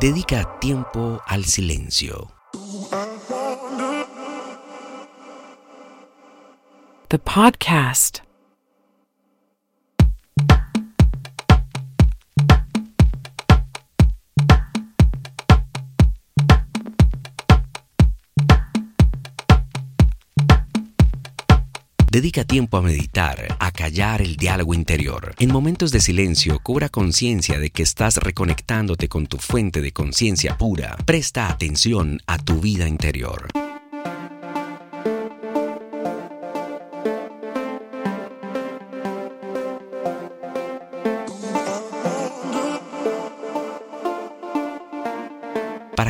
Dedica tiempo al silencio. The podcast. Dedica tiempo a meditar, a callar el diálogo interior. En momentos de silencio, cobra conciencia de que estás reconectándote con tu fuente de conciencia pura. Presta atención a tu vida interior.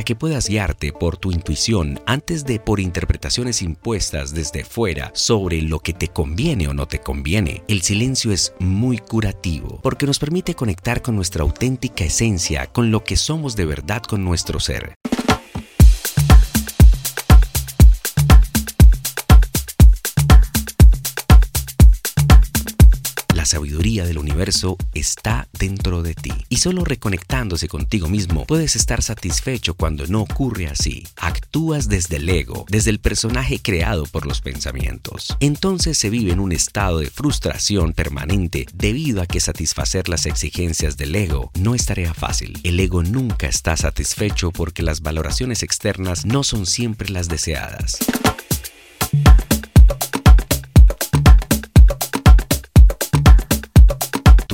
Que puedas guiarte por tu intuición antes de por interpretaciones impuestas desde fuera sobre lo que te conviene o no te conviene. El silencio es muy curativo porque nos permite conectar con nuestra auténtica esencia, con lo que somos de verdad con nuestro ser. Sabiduría del universo está dentro de ti y solo reconectándose contigo mismo puedes estar satisfecho cuando no ocurre así. Actúas desde el ego, desde el personaje creado por los pensamientos. Entonces se vive en un estado de frustración permanente debido a que satisfacer las exigencias del ego no es tarea fácil. El ego nunca está satisfecho porque las valoraciones externas no son siempre las deseadas.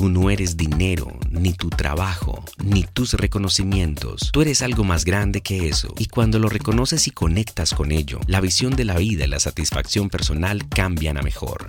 Tú no eres dinero, ni tu trabajo, ni tus reconocimientos. Tú eres algo más grande que eso. Y cuando lo reconoces y conectas con ello, la visión de la vida y la satisfacción personal cambian a mejor.